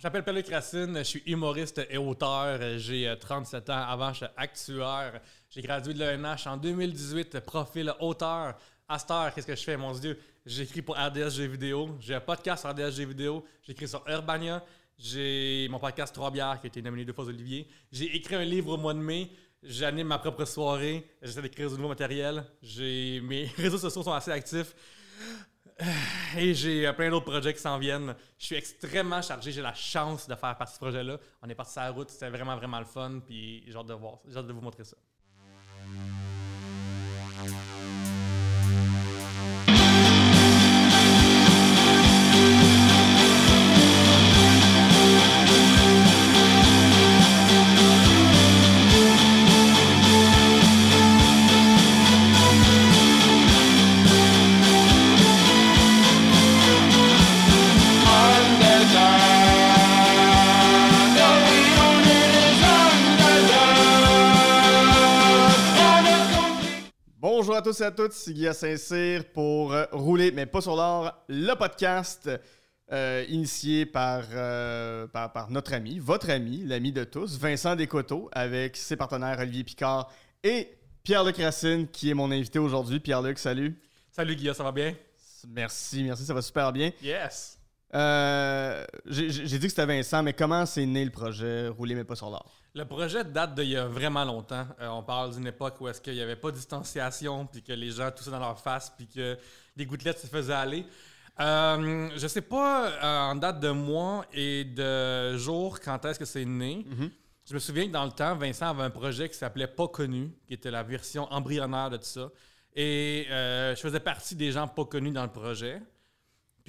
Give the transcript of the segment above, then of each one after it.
Je m'appelle Pierre-Luc Racine, je suis humoriste et auteur. J'ai euh, 37 ans. Avant, je suis actuaire. J'ai gradué de l'ENH en 2018, profil auteur. À qu'est-ce que je fais, mon Dieu? J'écris pour RDS Jeux vidéo. J'ai un podcast sur RDS Jeux vidéo. J'écris sur Urbania. J'ai mon podcast Trois bières qui a été nominé deux fois Olivier. J'ai écrit un livre au mois de mai. J'anime ma propre soirée. J'essaie d'écrire du nouveau matériel. Mes réseaux sociaux sont assez actifs. Et j'ai euh, plein d'autres projets qui s'en viennent. Je suis extrêmement chargé. J'ai la chance de faire partie de ce projet-là. On est parti sur la route. C'était vraiment, vraiment le fun. Puis j'ai hâte de. J'ai hâte de vous montrer ça. À tous et à toutes, c'est Guy Saint-Cyr pour euh, Rouler, mais pas sur l'or, le podcast euh, initié par, euh, par, par notre ami, votre ami, l'ami de tous, Vincent Descoteaux, avec ses partenaires Olivier Picard et Pierre-Luc Racine, qui est mon invité aujourd'hui. Pierre-Luc, salut. Salut Guillaume, ça va bien? Merci, merci, ça va super bien. Yes! Euh, J'ai j'ai dit que c'était Vincent, mais comment c'est né le projet Rouler, mais pas sur l'or? Le projet date d'il y a vraiment longtemps. Euh, on parle d'une époque où est-ce qu'il n'y avait pas de distanciation, puis que les gens toussaient dans leur face, puis que les gouttelettes se faisaient aller. Euh, je sais pas euh, en date de mois et de jour quand est-ce que c'est né. Je me souviens que dans le temps, Vincent avait un projet qui s'appelait Pas connu, qui était la version embryonnaire de tout ça. Et euh, je faisais partie des gens pas connus dans le projet.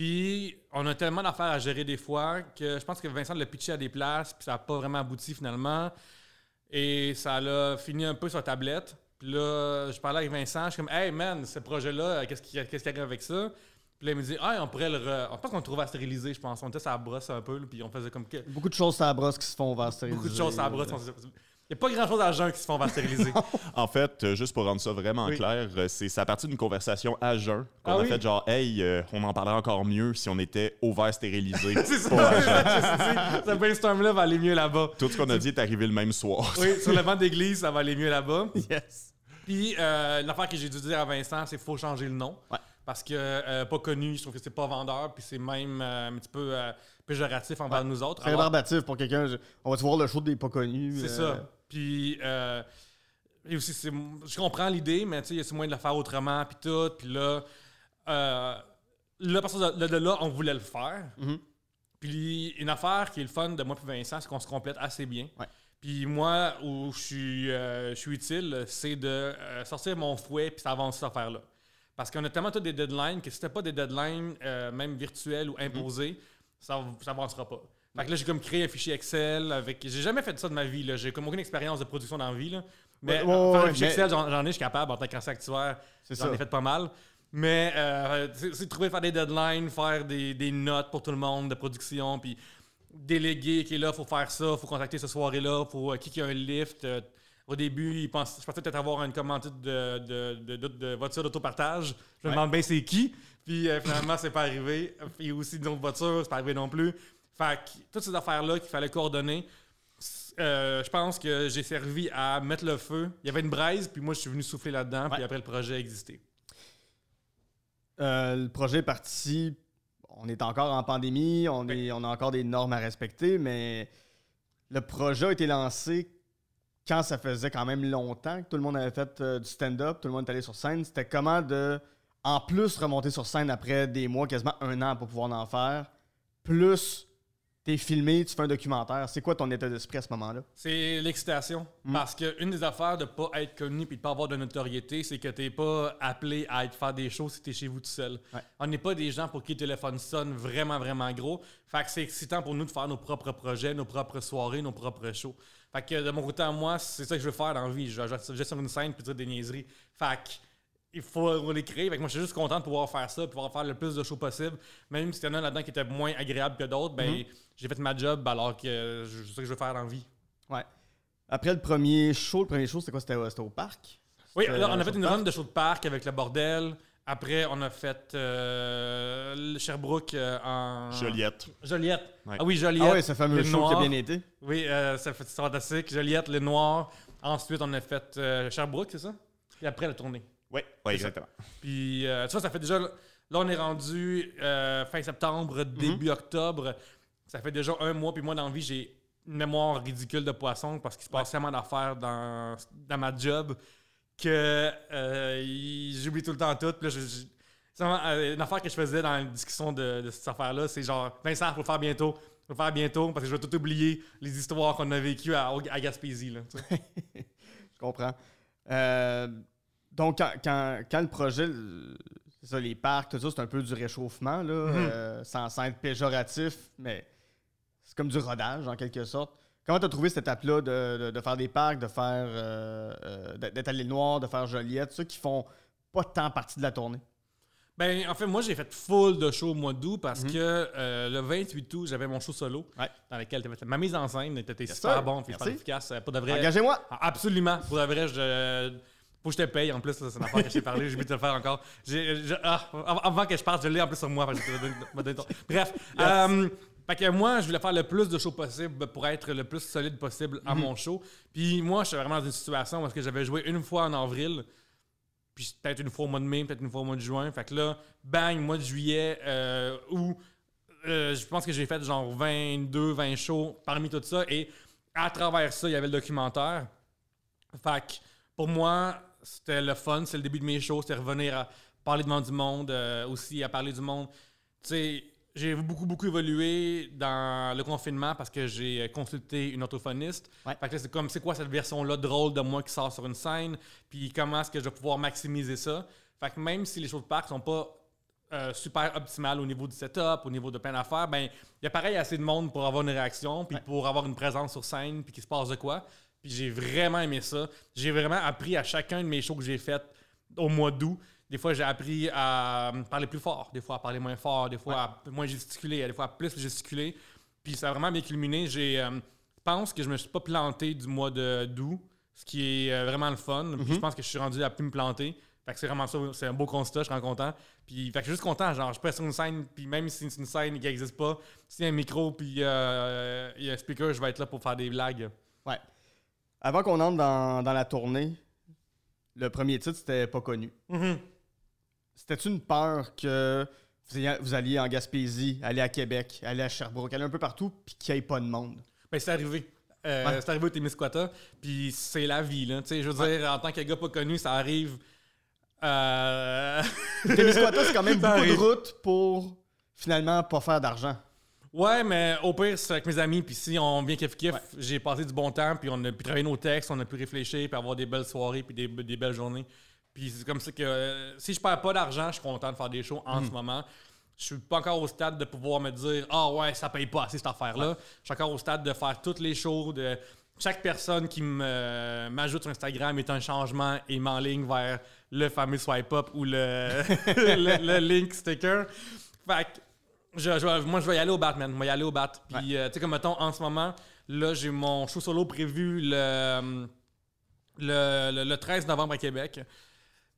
Puis, on a tellement d'affaires à gérer des fois que je pense que Vincent l'a pitché à des places, puis ça n'a pas vraiment abouti finalement. Et ça l'a fini un peu sur la tablette. Puis là, je parlais avec Vincent, je suis comme, hey man, ce projet-là, qu'est-ce qui, qu'est-ce qui arrive avec ça? Puis là, il me dit, ah, on pourrait le. Re... Je pense qu'on le trouvait à stériliser, je pense. On était la brosse un peu, là, puis on faisait comme. Beaucoup de choses à brosse qui se font vers Beaucoup de choses la brosse. Il n'y a pas grand-chose à jeun qui se font stériliser. En fait, euh, juste pour rendre ça vraiment Oui. clair, euh, c'est c'est à partir d'une conversation à jeun qu'on Ah a oui? fait genre, hey, euh, on en parlerait encore mieux si on était ouvert stérilisé. c'est ça. jeun. Ce brainstorm-là va aller mieux là-bas. Tout ce qu'on a dit est arrivé le même soir. Oui, sur le banc d'église, ça va aller mieux là-bas. Yes. Puis euh, l'affaire que j'ai dû dire à Vincent, c'est qu'il faut changer le nom. Ouais. Parce que euh, pas connu, je trouve que c'est pas vendeur, puis c'est même euh, un petit peu euh, péjoratif envers nous autres. Très Alors, barbatif pour quelqu'un. On va-tu voir le show des pas connus? C'est euh, ça. Puis euh, et aussi, c'est- je comprends l'idée, mais tu sais, c'est moyen de le faire autrement, puis tout. Puis là, euh, là, à partir de, de là, on voulait le faire. Mhm. Puis une affaire qui est le fun de moi et Vincent, c'est qu'on se complète assez bien. Ouais. Puis moi, où je suis, euh, je suis utile, c'est de euh, sortir mon fouet puis avancer cette affaire-là. Parce qu'on a tellement tous des deadlines que si c'était pas des deadlines, euh, même virtuels ou imposés, ça ça avancera pas. Fait que là, j'ai comme créé un fichier Excel avec. J'ai jamais fait ça de ma vie, là. J'ai comme aucune expérience de production dans la vie, là. Mais Ouais, ouais, faire un fichier mais- Excel, j'en ai, je suis capable en tant qu'ancien actuaire. C'est J'en ça. ai fait pas mal. Mais euh, c'est trouver faire des deadlines, faire des, des notes pour tout le monde de production, puis déléguer qui est là, faut faire ça, faut contacter ce soirée-là, faut euh, qui qui a un lift. euh, au début, je pensais peut-être avoir une commande de, de, de, voiture d'autopartage. Je me Ouais. demande bien c'est qui. Puis euh, finalement, c'est pas arrivé. Puis aussi d'autres voitures, c'est pas arrivé non plus. Fait que toutes ces affaires-là qu'il fallait coordonner, euh, je pense que j'ai servi à mettre le feu. Il y avait une braise, puis moi, je suis venu souffler là-dedans, puis après, le projet a existé. Euh, le projet est parti. On est encore en pandémie, on, est, on a encore des normes à respecter, mais le projet a été lancé quand ça faisait quand même longtemps que tout le monde avait fait euh, du stand-up, tout le monde est allé sur scène. C'était comment de, en plus, remonter sur scène après des mois, quasiment un an pour pouvoir en faire, plus t'es filmé, tu fais un documentaire. C'est quoi ton état d'esprit à ce moment-là? C'est l'excitation. Mm. Parce qu'une des affaires de pas être connu puis de pas avoir de notoriété, c'est que t'es pas appelé à être faire des shows si t'es chez vous tout seul. Ouais. On n'est pas des gens pour qui le téléphone sonne vraiment, vraiment gros. Fait que c'est excitant pour nous de faire nos propres projets, nos propres soirées, nos propres shows. Fait que de mon côté à moi, c'est ça que je veux faire dans la vie. Je vais sur une scène puis dire des niaiseries. Fait que il faut les créer. Fait que moi, je suis juste content de pouvoir faire ça, de pouvoir faire le plus de shows possible. Même s'il y en a là-dedans qui étaient moins agréables que d'autres, ben, Mhm. j'ai fait ma job alors que je- c'est ça que je veux faire dans la vie. Ouais. Après le premier show, le premier show, c'était quoi? C'était au parc? Oui, là, on a fait show une run de show de parc avec le bordel. Après, on a fait euh, le Sherbrooke euh, en. Joliette. Joliette. Ouais. Ah oui, Joliette. Ah ouais, ce fameux show qui a bien été. Oui, euh, c'est fantastique. Joliette, le Noir. Ensuite, on a fait euh, Sherbrooke, c'est ça? Puis après, la tournée. Oui, ouais, exactement. Puis, euh, tu vois, ça fait déjà. Là, on est rendu euh, fin septembre, début octobre. Ça fait déjà un mois. Puis moi, dans la vie, j'ai une mémoire ridicule de poisson parce qu'il se passe tellement d'affaires dans, dans ma job que euh, il- j'oublie tout le temps tout. Puis là, je- je- euh, une affaire que je faisais dans la discussion de, de cette affaire-là, c'est genre Vincent, faut le faire bientôt. Faut le faire bientôt parce que je vais tout oublier les histoires qu'on a vécues à, à Gaspésie. Là. Je comprends. Euh, donc, quand, quand- quand le projet, ça, les parcs, tout ça, c'est un peu du réchauffement, là, Mhm. euh, sans, sans être péjoratif, mais c'est comme du rodage, en quelque sorte. Comment tu as trouvé cette étape-là de, de- de faire des parcs, de faire euh, euh, d'être à l'île Noire, de faire Joliette, ceux qui font pas tant partie de la tournée? Ben, en fait, moi, j'ai fait full de show au mois d'août parce que euh, le 28 août, j'avais mon show solo Ouais. dans lequel ma mise en scène. Yes, super bon, puis super efficace. Pour de vrai. Engagez-moi! Ah, Absolument. Pour de vrai, je. Faut que je te paye. En plus, là, c'est une affaire que j'ai parlé. J'ai oublié de te le faire encore. J'ai- je- ah, av- avant que je parte, je l'ai en plus sur moi. Fait que je te donne- me donne ton- Bref. euh, fait que moi, je voulais faire le plus de shows possible pour être le plus solide possible à mon show. Puis moi, je suis vraiment dans une situation où est-ce que j'avais joué une fois en avril, puis peut-être une fois au mois de mai, peut-être une fois au mois de juin. Fait que là, bang, mois de juillet, euh, où euh, je pense que j'ai fait genre 22, 20 shows parmi tout ça. Et à travers ça, il y avait le documentaire. Fait que pour moi, c'était le fun. C'est le début de mes shows. C'était revenir à parler devant du monde, euh, aussi à parler du monde. Tu sais, j'ai beaucoup, beaucoup évolué dans le confinement parce que j'ai euh, consulté une orthophoniste. Ouais. Fait que c'est comme, c'est quoi cette version-là drôle de moi qui sort sur une scène? Puis comment est-ce que je vais pouvoir maximiser ça? Fait que même si les shows de parc sont pas euh, super optimales au niveau du setup, au niveau de plein d'affaires, ben il y a pareil assez de monde pour avoir une réaction, puis Ouais. pour avoir une présence sur scène, puis qu'il se passe de quoi. Puis j'ai vraiment aimé ça. J'ai vraiment appris à chacun de mes shows que j'ai fait au mois d'août. Des fois, j'ai appris à parler plus fort, des fois à parler moins fort, des fois à moins gesticuler, des fois à plus gesticuler. Puis ça a vraiment bien culminé. Euh, je pense que je me suis pas planté du mois d'août, ce qui est euh, vraiment le fun. Puis je pense que je suis rendu à plus me planter. Fait que c'est vraiment ça, c'est un beau constat, je suis content. Puis fait que je suis juste content, genre je peux sur une scène, puis même si c'est une scène qui n'existe pas, s'il y a un micro, puis euh, il y a un speaker, je vais être là pour faire des blagues. Ouais. Avant qu'on entre dans, dans la tournée, le premier titre, c'était pas connu. Mhm. C'était-tu une peur que vous ayez- vous alliez en Gaspésie, aller à Québec, aller à Sherbrooke, aller un peu partout, puis qu'il n'y ait pas de monde? Ben, c'est arrivé. Euh, Ouais. C'est arrivé au Témiscouata, puis c'est la vie, là. Je veux dire, en tant que gars pas connu, ça arrive. Euh... Témiscouata, c'est quand même beaucoup de arrive. routes pour finalement pas faire d'argent. Ouais, mais au pire, c'est avec mes amis, puis si on vient kiff kiff, j'ai passé du bon temps, puis on a pu travailler nos textes, on a pu réfléchir, puis avoir des belles soirées, puis des, des belles journées. Puis c'est comme ça que euh, si je perds pas d'argent, je suis content de faire des shows en ce moment. Je suis pas encore au stade de pouvoir me dire Ah ouais, ça paye pas assez cette affaire-là. Je suis encore au stade de faire toutes les shows, de chaque personne qui me- m'ajoute sur Instagram est un changement et m'enligne vers le fameux swipe up ou le, le, le link sticker. Fait que je, moi, je vais y aller au Batman. Je vais y aller au Bat. Puis, euh, tu sais, comme mettons, en ce moment, là, j'ai mon show solo prévu le, le, le- le 13 novembre à Québec.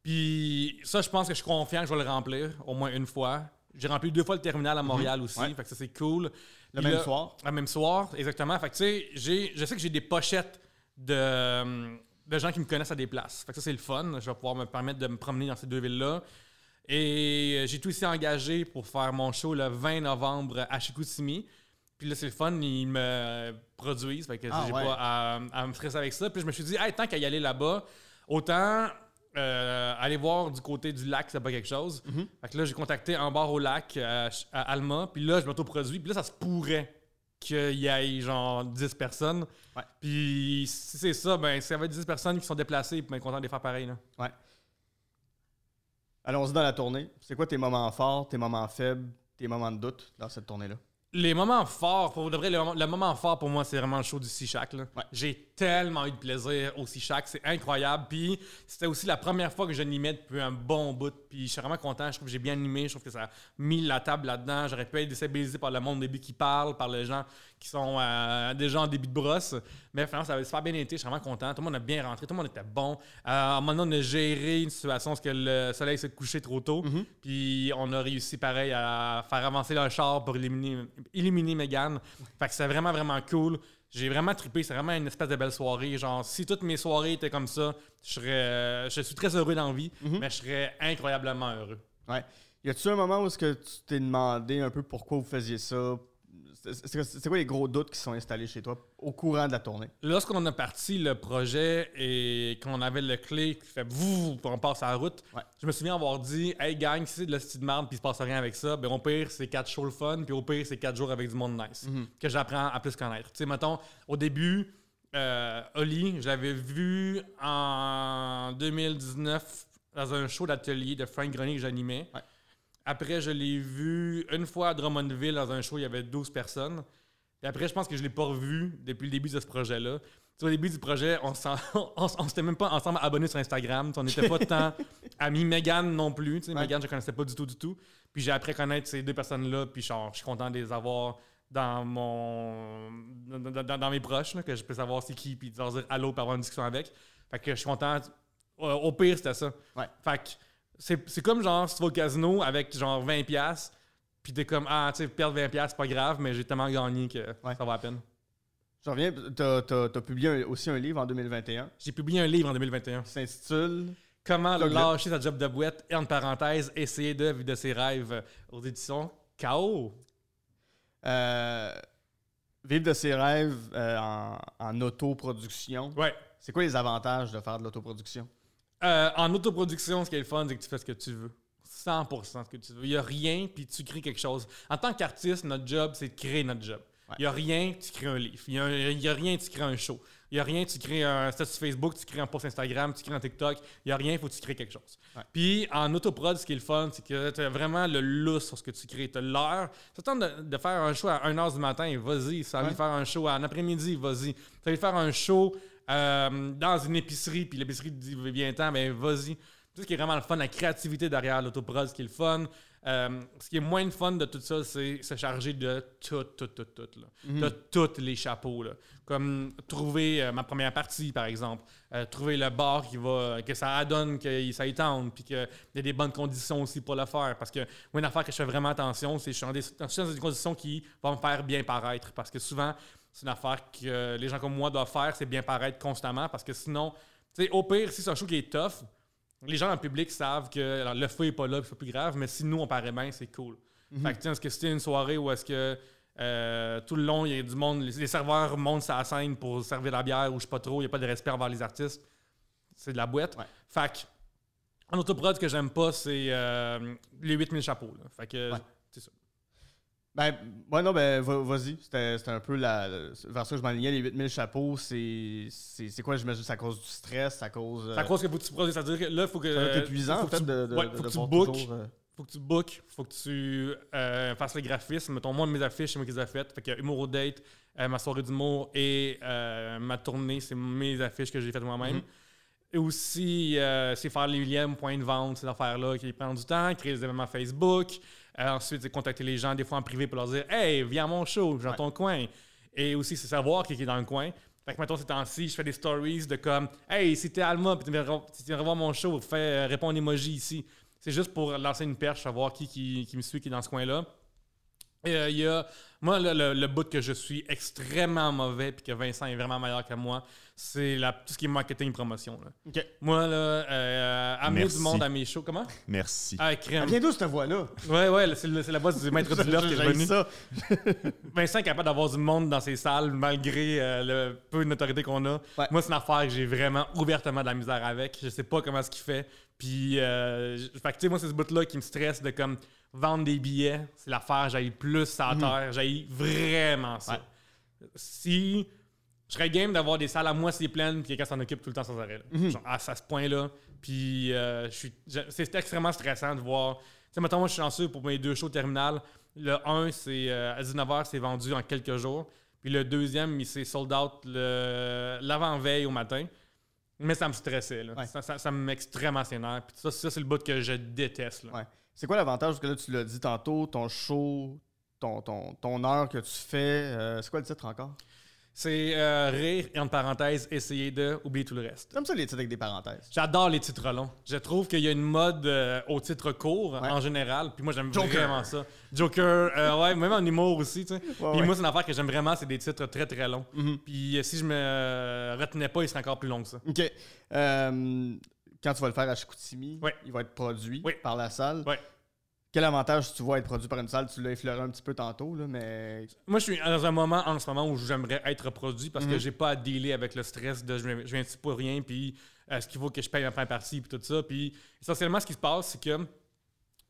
Puis, ça, je pense que je suis confiant que je vais le remplir au moins une fois. J'ai rempli deux fois le terminal à Montréal aussi. Ouais. Fait que ça, c'est cool. Le Puis même là- soir? le même soir, exactement. Fait que, tu sais, je sais que j'ai des pochettes de, de gens qui me connaissent à des places. Fait que ça, c'est le fun. Je vais pouvoir me permettre de me promener dans ces deux villes-là. Et euh, j'ai tout ici engagé pour faire mon show le 20 novembre à Chicoutimi. Puis là, c'est le fun, ils me produisent. Fait que Ah, j'ai ouais. pas à, à me stresser avec ça. Puis je me suis dit, hey, tant qu'à y aller là-bas, autant euh, aller voir du côté du lac, c'est pas quelque chose. Mhm. Fait que là, j'ai contacté un bar au lac euh, à Alma. Puis là, je m'auto-produis. Puis là, ça se pourrait qu'il y ait genre 10 personnes. Ouais. Puis si c'est ça, ben, ça va être 10 personnes qui sont déplacées. Puis ben, content de les faire pareil. Là. Ouais. Allons-y dans la tournée. C'est quoi tes moments forts, tes moments faibles, tes moments de doute dans cette tournée-là? Les moments forts, pour de vrai, le, moment- le moment fort pour moi, c'est vraiment le show du. Ouais. J'ai tellement eu de plaisir au Sea-Shack, c'est incroyable. Puis c'était aussi la première fois que j'animais depuis un bon bout. Puis je suis vraiment content. Je trouve que j'ai bien animé. Je trouve que ça a mis la table là-dedans. J'aurais pu être déstabilisé par le monde début qui parle, par les gens qui sont euh, déjà en début de brosse. Mais finalement, ça avait super bien été. Je suis vraiment content. Tout le monde a bien rentré. Tout le monde était bon. Euh, à un moment donné, on a géré une situation parce que le soleil s'est couché trop tôt. Puis on a réussi, pareil, à faire avancer le char pour éliminer, éliminer Megan. Fait que c'est vraiment, vraiment cool. J'ai vraiment trippé. C'est vraiment une espèce de belle soirée. Genre, si toutes mes soirées étaient comme ça, je serais. euh, je suis très heureux dans la vie, mais je serais incroyablement heureux. Ouais. Y a-tu un moment où est-ce que tu t'es demandé un peu pourquoi vous faisiez ça? C'est- quoi les gros doutes qui sont installés chez toi au courant de la tournée? Lorsqu'on a parti le projet et qu'on avait le clé qui fait vous on passe à la route, Ouais. je me souviens avoir dit Hey gang, si c'est de la de merde puis il se passe rien avec ça, ben au pire c'est quatre shows le fun, puis au pire c'est quatre jours avec du monde nice. Que j'apprends à plus connaître. Tu sais, mettons, au début, euh, Oli, je l'avais vu en 2019 dans un show d'atelier de Frank Grenier que j'animais. Ouais. Après, je l'ai vu une fois à Drummondville dans un show, il y avait 12 personnes. Et après, je pense que je l'ai pas revu depuis le début de ce projet-là. Au début du projet, on on s'était même pas ensemble abonnés sur Instagram. On n'était pas tant amis. Megan non plus. Ouais. Megan, je connaissais pas du tout, du tout. Puis j'ai appris à connaître ces deux personnes-là. Puis genre, je suis content de les avoir dans mon dans, dans- dans mes proches, là, que je peux savoir c'est qui, puis de leur dire allô, puis avoir une discussion avec. Fait que je suis content. Au pire, c'était ça. Ouais. Fait que c'est comme genre, si tu vas au casino avec genre 20$, piastres, puis t'es comme, ah, tu sais, perdre 20$, piastres, c'est pas grave, mais j'ai tellement gagné que Ouais. ça va à peine. Je reviens, t'as as, publié un- aussi un livre en 2021 J'ai publié un livre en 2021. qui s'intitule Comment lâcher sa job de boîte et, entre parenthèses, essayer de vivre de ses rêves aux éditions KO. euh, Vivre de ses rêves euh, en, en autoproduction. Ouais. C'est quoi les avantages de faire de l'autoproduction? Euh, en autoproduction, ce qui est le fun, c'est que tu fais ce que tu veux. 100% ce que tu veux. Il n'y a rien, puis tu crées quelque chose. En tant qu'artiste, notre job, c'est de créer notre job. Ouais. Il n'y a rien, tu crées un livre. Il n'y a, rien, tu crées un show. Il n'y a rien, tu crées un statut Facebook, tu crées un post Instagram, tu crées un TikTok. Il n'y a rien, il faut que tu crées quelque chose. Ouais. Puis en autoprod, ce qui est le fun, c'est que tu as vraiment le lousse sur ce que tu crées. Tu as l'heure. Ça te tente de, de faire un show à 1h du matin, vas-y. Ça a envie de Ouais. faire un show en après-midi, vas-y. Tu as envie de faire un show euh, dans une épicerie, puis l'épicerie dit viens temps, ben vas-y. Tout ce qui est vraiment le fun, la créativité derrière l'autoprod, ce qui est le fun. Euh, ce qui est moins le fun de tout ça, c'est se charger de tout, tout, tout, tout. Là. De tous les chapeaux. Là. Comme trouver euh, ma première partie, par exemple. Euh, trouver le bar qui va, que ça adonne, que ça y tente, puis qu'il y a des bonnes conditions aussi pour le faire. Parce que moi, une affaire que je fais vraiment attention, c'est que je suis dans des conditions qui vont me faire bien paraître. Parce que souvent, c'est une affaire que les gens comme moi doivent faire, c'est bien paraître constamment. Parce que sinon, tu sais, au pire, si c'est un show qui est tough, les gens dans le public savent que alors, le feu est pas là, c'est plus grave, mais si nous on paraît bien, c'est cool. Fait que, tiens, est-ce que c'était une soirée où est-ce que euh, tout le long il y a du monde, les, serveurs montent la scène pour servir la bière ou je sais pas trop, il n'y a pas de respect envers les artistes, c'est de la boîte. Ouais. Fait que, en autoprod, ce que j'aime pas, c'est euh, les 8000 chapeaux. là. Fait que, Ouais. c'est ça. Ben, ouais, non, ben, va- vas-y. C'était c'était un peu la, vers ça que je m'alignais. Les 8000 chapeaux, c'est c'est c'est quoi, j'imagine? C'est à cause du stress, à cause. C'est à cause que faut que tu produis, c'est-à-dire que là, il faut que. Épuisant, faut que tu- de, de, ouais, de- faut de que tu toujours, euh, faut que tu bookes, faut que tu euh, fasses le graphisme. Mettons, moi, mes affiches, c'est moi qui les ai faites. Fait que Humour au date, euh, ma soirée d'humour et euh, ma tournée, c'est mes affiches que j'ai faites moi-même. Mhm. Et aussi, euh, c'est faire les liens, point de vente, ces affaires-là qui prennent du temps, créer des événements Facebook. Euh, ensuite, c'est contacter les gens, des fois en privé, pour leur dire Hey, viens à mon show, j'ai dans Ouais. ton coin. Et aussi, c'est savoir qui est dans le coin. Fait que, mettons, ces temps-ci, je fais des stories de comme Hey, si t'es Alma, puis tu viens re- si tu viens voir mon show, fais euh, réponds un emoji ici. C'est juste pour lancer une perche, savoir qui, qui, qui me suit, qui est dans ce coin-là. Et euh, il y a, moi, le, le, le bout que je suis extrêmement mauvais, puis que Vincent est vraiment meilleur que moi, c'est la- tout ce qui est marketing promotion. là. OK. Moi, là, euh, amener Merci. du monde à mes shows. Comment? Merci. Ah, crème. Elle vient d'où cette voix-là? Ouais, ouais, c'est la voix du maître du loft qui est revenu. ça. Vincent est capable d'avoir du monde dans ses salles malgré euh, le peu de notoriété qu'on a. Ouais. Moi, c'est une affaire que j'ai vraiment ouvertement de la misère avec. Je sais pas comment ce qu'il fait. Puis, euh, je- fait que, tu sais, moi, c'est ce bout-là qui me stresse de comme vendre des billets. C'est l'affaire, j'aille plus à terre. J'aille vraiment ça. Ouais. Si je serais game d'avoir des salles à moitié pleines puis quelqu'un s'en occupe tout le temps sans arrêt. là. Genre, à, à ce point-là. Puis, euh, c'est extrêmement stressant de voir. Tu sais, mettons, moi, je suis chanceux pour mes deux shows terminales. Le 1, c'est euh, à 19h, c'est vendu en quelques jours. Puis le deuxième, il s'est sold out le- l'avant-veille au matin. Mais ça me stressait. Là. Ouais. Ça, ça, ça me met extrêmement sénère. Puis ça, ça c'est le bout que je déteste. Ouais. C'est quoi l'avantage? Parce que là, tu l'as dit tantôt, ton show, ton, ton, ton heure que tu fais, euh, c'est quoi le titre encore? C'est euh, rire et entre parenthèses, essayer de oublier tout le reste. J'aime ça les titres avec des parenthèses. J'adore les titres longs. Je trouve qu'il y a une mode euh, au titre court Ouais. en général. Puis moi, j'aime vraiment ça. Joker, euh, ouais, même en humour aussi. tu sais. Puis ouais. moi, c'est une affaire que j'aime vraiment, c'est des titres très très longs. Mhm. Puis euh, si je me euh, retenais pas, il serait encore plus long que ça. OK. Quand tu vas le faire à Chicoutimi, Ouais. il va être produit par la salle. Quel avantage tu vois être produit par une salle? Tu l'as effleuré un petit peu tantôt, là, mais... Moi, je suis dans un moment en ce moment où j'aimerais être produit parce que Mhm. j'ai pas à dealer avec le stress de je viens, je viens ici pour rien, puis euh, est-ce qu'il faut que je paye ma première partie, puis tout ça. Puis essentiellement, ce qui se passe, c'est que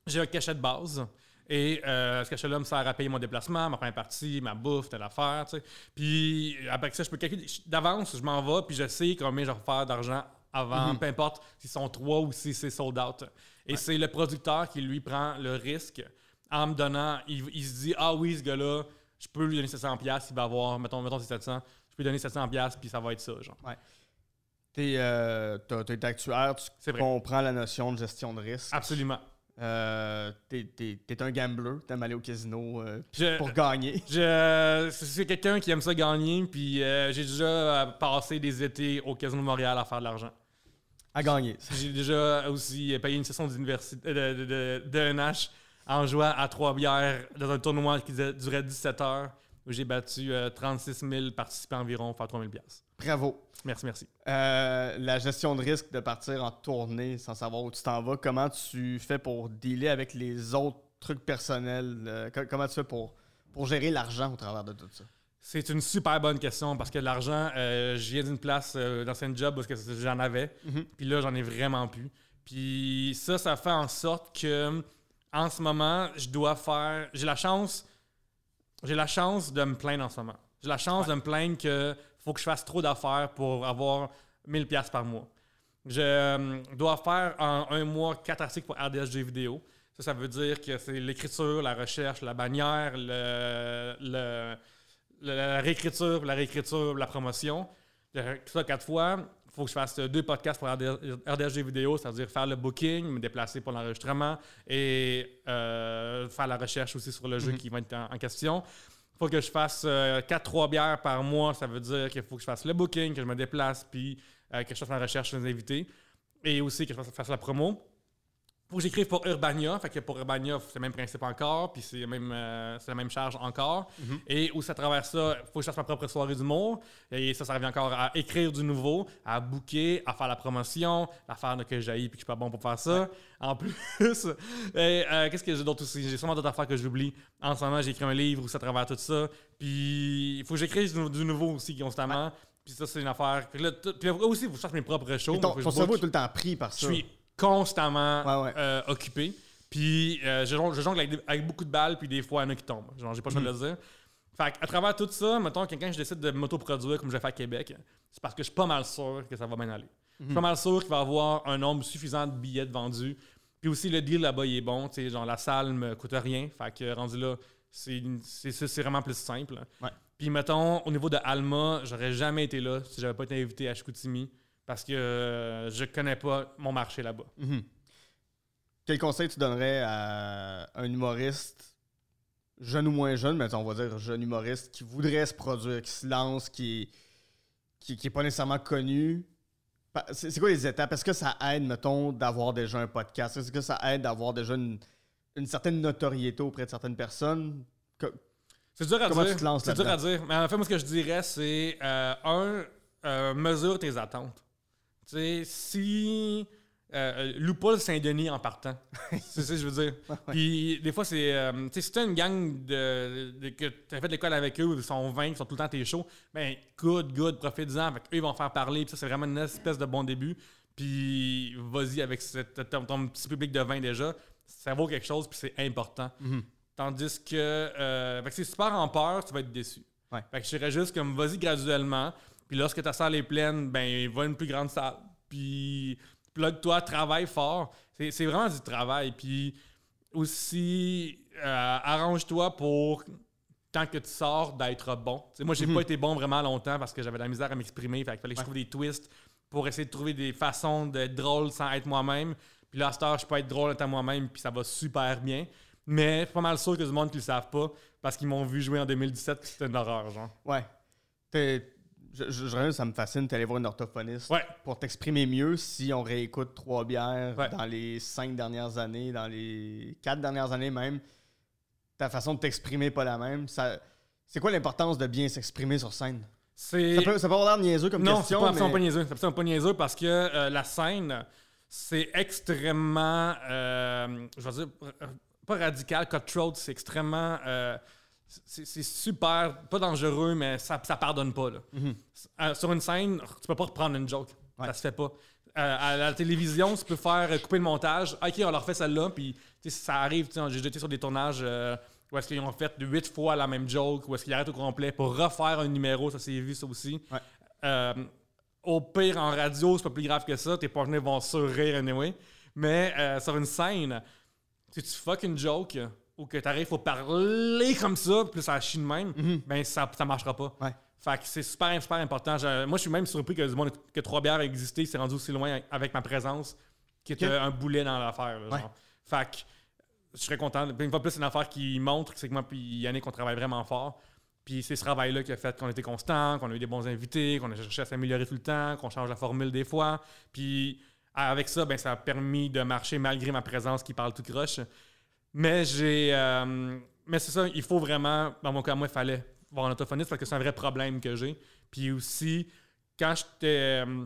j'ai un cachet de base. Et euh, ce cachet-là me sert à payer mon déplacement, ma première partie, ma bouffe, telle affaire, tu sais. Puis après ça, je peux calculer d'avance, je m'en vais, puis je sais combien je vais faire d'argent avant, Mhm. peu importe s'ils sont trois ou si c'est sold out. Et c'est le producteur qui, lui, prend le risque en me donnant, il, il se dit, ah oui, ce gars-là, je peux lui donner 700$, piastres, il va avoir, mettons, mettons c'est 700, je peux lui donner 700$, piastres, puis ça va être ça, genre. T'es, euh, actuaire, tu comprends la notion de gestion de risque. Absolument. Euh, t'es, un gambler, t'aimes aller au casino euh, Je- pour gagner. Je, c'est quelqu'un qui aime ça gagner, puis euh, j'ai déjà euh, passé des étés au Casino de Montréal à faire de l'argent. À gagner. J'ai déjà aussi payé une session d'université euh, de, de, de, de NH en jouant à trois bières dans un tournoi qui durait- durait 17 heures, où j'ai battu euh, 36 000 participants environ, faire 3 000 piastres. Bravo. Merci, merci. Euh, la gestion de risque de partir en tournée sans savoir où tu t'en vas, comment tu fais pour dealer avec les autres trucs personnels? euh, co- comment tu fais pour, pour gérer l'argent au travers de tout ça? C'est une super bonne question parce que l'argent, euh, je viens d'une place euh, dans un job parce que j'en avais, Mhm. puis là, j'en ai vraiment plus. Puis ça, ça fait en sorte que en ce moment, je dois faire. J'ai la chance. J'ai la chance de me plaindre en ce moment. J'ai la chance de me plaindre que faut que je fasse trop d'affaires pour avoir 1000 pièces par mois. Je euh, dois faire en un mois quatre articles pour RDSG vidéo. Ça, ça veut dire que c'est l'écriture, la recherche, la bannière, le, le- la réécriture, la réécriture, la promotion. Tout ça quatre fois. Il faut que je fasse euh, deux podcasts pour RD- RDSG vidéo, c'est-à-dire faire le booking, me déplacer pour l'enregistrement et euh, faire la recherche aussi sur le jeu Mhm. qui va être en, en question. Il faut que je fasse 4-3 bières par mois. Ça veut dire qu'il faut que je fasse le booking, que je me déplace, puis euh, que je fasse la recherche sur les invités. Et aussi que je fasse, fasse la promo. Faut que j'écrive pour Urbania. Fait que pour Urbania, c'est le même principe encore, puis c'est, même, euh, la même charge encore. Mhm. Et aussi à travers ça, faut que je fasse ma propre soirée d'humour. Et ça, ça revient encore à écrire du nouveau, à booker, à faire la promotion, à faire que j'aille puis que je suis pas bon pour faire ça. En plus, euh, qu'est-ce que j'ai d'autre aussi? J'ai sûrement d'autres affaires que j'oublie. En ce moment, j'ai écrit un livre aussi à travers tout ça. Puis il faut que j'écrive du, du nouveau aussi constamment. Puis ça, c'est une affaire. Puis là, aussi, il faut que je fasse mes propres shows. Ton, je ton cerveau est tout le temps pris par Je ça. suis constamment Ouais, ouais. euh, occupé. Puis euh, je, jongle, je jongle avec, beaucoup de balles, puis des fois, il y en a qui tombent. Genre, j'ai pas le choix de le dire. Fait à travers tout ça, mettons, quelqu'un je décide de m'autoproduire comme je fais à Québec, c'est parce que je suis pas mal sûr que ça va bien aller. Je suis pas mal sûr qu'il va y avoir un nombre suffisant de billets de vendus. Puis aussi, le deal là-bas, il est bon. Tu sais, genre, la salle me coûte rien. Fait que rendu là, c'est vraiment plus simple. Ouais. Puis mettons, au niveau de Alma, j'aurais jamais été là si j'avais pas été invité à Chicoutimi parce que euh, je connais pas mon marché là-bas. Mhm. Quel conseil tu donnerais à un humoriste, jeune ou moins jeune, mais on va dire jeune humoriste, qui voudrait se produire, qui se lance, qui qui, qui est pas nécessairement connu? C'est quoi les étapes? Est-ce que ça aide, mettons, d'avoir déjà un podcast? Est-ce que ça aide d'avoir déjà une, une certaine notoriété auprès de certaines personnes? C'est dur à Comment dire. tu te lances C'est dur à dire. Mais en fait, moi, ce que je dirais, c'est euh, un, euh, mesure tes attentes. Tu sais, si. Euh, loue pas le Saint-Denis en partant. c'est ça que je veux dire? Puis des fois, c'est. euh, tu sais, si t'as une gang de, de- que t'as fait l'école avec eux, ils sont 20, ils sont tout le temps tes shows, ben, good, good, profite-en. Fait eux, ils vont faire parler. Puis ça, c'est vraiment une espèce de bon début. Puis vas-y avec cette- ton, ton petit public de 20 déjà. Ça vaut quelque chose, puis c'est important. Mhm. Tandis que, euh, fait que si tu pars en peur, tu vas être déçu. Ouais. Fait que je dirais juste comme vas-y graduellement. Puis lorsque ta salle est pleine, ben va à une plus grande salle. Puis plug-toi, travaille fort. C'est vraiment du travail. Puis aussi, euh, arrange-toi pour, tant que tu sors, d'être bon. Moi, j'ai Mhm. pas été bon vraiment longtemps parce que j'avais de la misère à m'exprimer. Fait qu'il fallait que je Ouais. trouve des twists pour essayer de trouver des façons d'être drôle sans être moi-même. Puis là, à cette heure, je peux être drôle étant moi-même, puis ça va super bien. Mais je suis pas mal sûr que du monde qui le savent pas parce qu'ils m'ont vu jouer en 2017 puis c'était une horreur, genre. Ouais. Je, je, je- ça me fascine d'aller voir une orthophoniste Ouais. pour t'exprimer mieux si on réécoute trois bières Ouais. dans les cinq dernières années, dans les quatre dernières années même. Ta façon de t'exprimer n'est pas la même. Ça, c'est quoi l'importance de bien s'exprimer sur scène? C'est. Ça peut, ça peut avoir l'air niaiseux comme non, c'est question, pas absolument mais- pas niaiseux. C'est absolument pas niaiseux parce que euh, la scène, c'est extrêmement. euh, je vais dire. Pas radical, cutthroat, c'est extrêmement. euh, c'est super. Pas dangereux, mais ça, ça pardonne pas. Là. Mhm. Euh, sur une scène, tu peux pas reprendre une joke. Ouais. Ça se fait pas. Euh, à la télévision, tu peux faire euh, couper le montage. Ok, on leur fait celle-là, puis ça arrive. J'ai été sur des tournages euh, où est-ce qu'ils ont fait huit fois la même joke, où est-ce qu'ils arrêtent au complet pour refaire un numéro. Ça s'est vu, ça aussi. Ouais. Au pire, en radio, c'est pas plus grave que ça. Tes partenaires vont surrire anyway. Mais sur une scène, si tu fuck une joke ou que t'arrives faut parler comme ça, puis ça chie de même, ben ça, ça marchera pas. Ouais. Fait que c'est super, super important. Je- moi, je suis même surpris que du monde que trois bières a existé, c'est rendu aussi loin avec ma présence, qui était un boulet dans l'affaire. Ouais. Fait que je serais content. Une fois de plus, c'est une affaire qui montre que c'est que moi puis Yannick, on travaille vraiment fort. Puis c'est ce travail-là qui a fait qu'on était constant, qu'on a eu des bons invités, qu'on a cherché à s'améliorer tout le temps, qu'on change la formule des fois. Puis avec ça, ben, ça a permis de marcher malgré ma présence qui parle tout croche. Mais j'ai. euh, mais c'est ça, il faut vraiment. Dans mon cas, moi, il fallait voir un orthophoniste parce que c'est un vrai problème que j'ai. Puis aussi, quand j'étais. euh,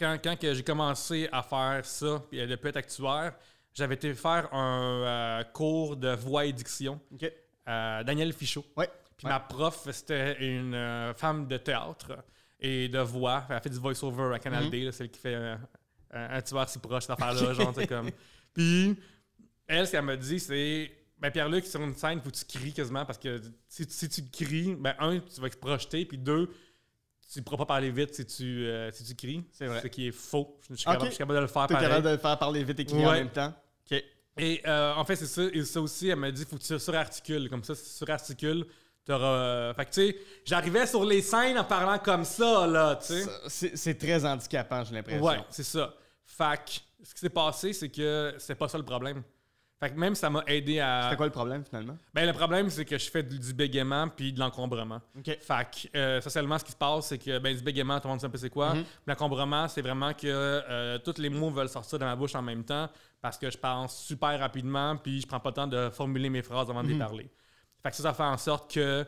Quand, quand j'ai commencé à faire ça, puis de plus être actuaire, j'avais été faire un euh, cours de voix et diction. Ok. Euh, Daniel Fichot. Ouais. Puis Ouais. ma prof, c'était une femme de théâtre et de voix. Elle a fait du voice-over à Canal Mhm. D, là, celle qui fait un, tueur si proche, cette affaire-là. genre, sais, comme. Puis, elle, ce qu'elle m'a dit, c'est. Ben, Pierre-Luc, sur une scène, faut que tu cries quasiment parce que si, si tu cries, ben, un, tu vas te projeter, puis deux, tu ne pourras pas parler vite si tu, euh, si tu cries. C'est vrai. Ce qui est faux. Je suis, capable, je suis capable de le faire pareil. capable de le faire parler vite et crier en même temps? Ok. Et euh, en fait, c'est ça. Et ça aussi, elle m'a dit faut que tu surarticules. Comme ça, si tu surarticules, t'auras. euh, Fait que, tu sais, j'arrivais sur les scènes en parlant comme ça, là, tu sais. C'est très handicapant, j'ai l'impression. Ouais, c'est ça. Fait que, ce qui s'est passé, c'est que c'est pas ça le problème. Fait que même ça m'a aidé à. C'était quoi le problème finalement? Ben, le problème, c'est que je fais du, du bégaiement puis de l'encombrement. Ok. Fait que, euh, essentiellement, ce qui se passe, c'est que ben, du bégaiement, tout le monde sait un peu c'est quoi. Mhm. L'encombrement, c'est vraiment que euh, tous les mots veulent sortir de ma bouche en même temps parce que je pense super rapidement puis je prends pas le temps de formuler mes phrases avant de les Mhm. parler. Fait que ça, ça fait en sorte que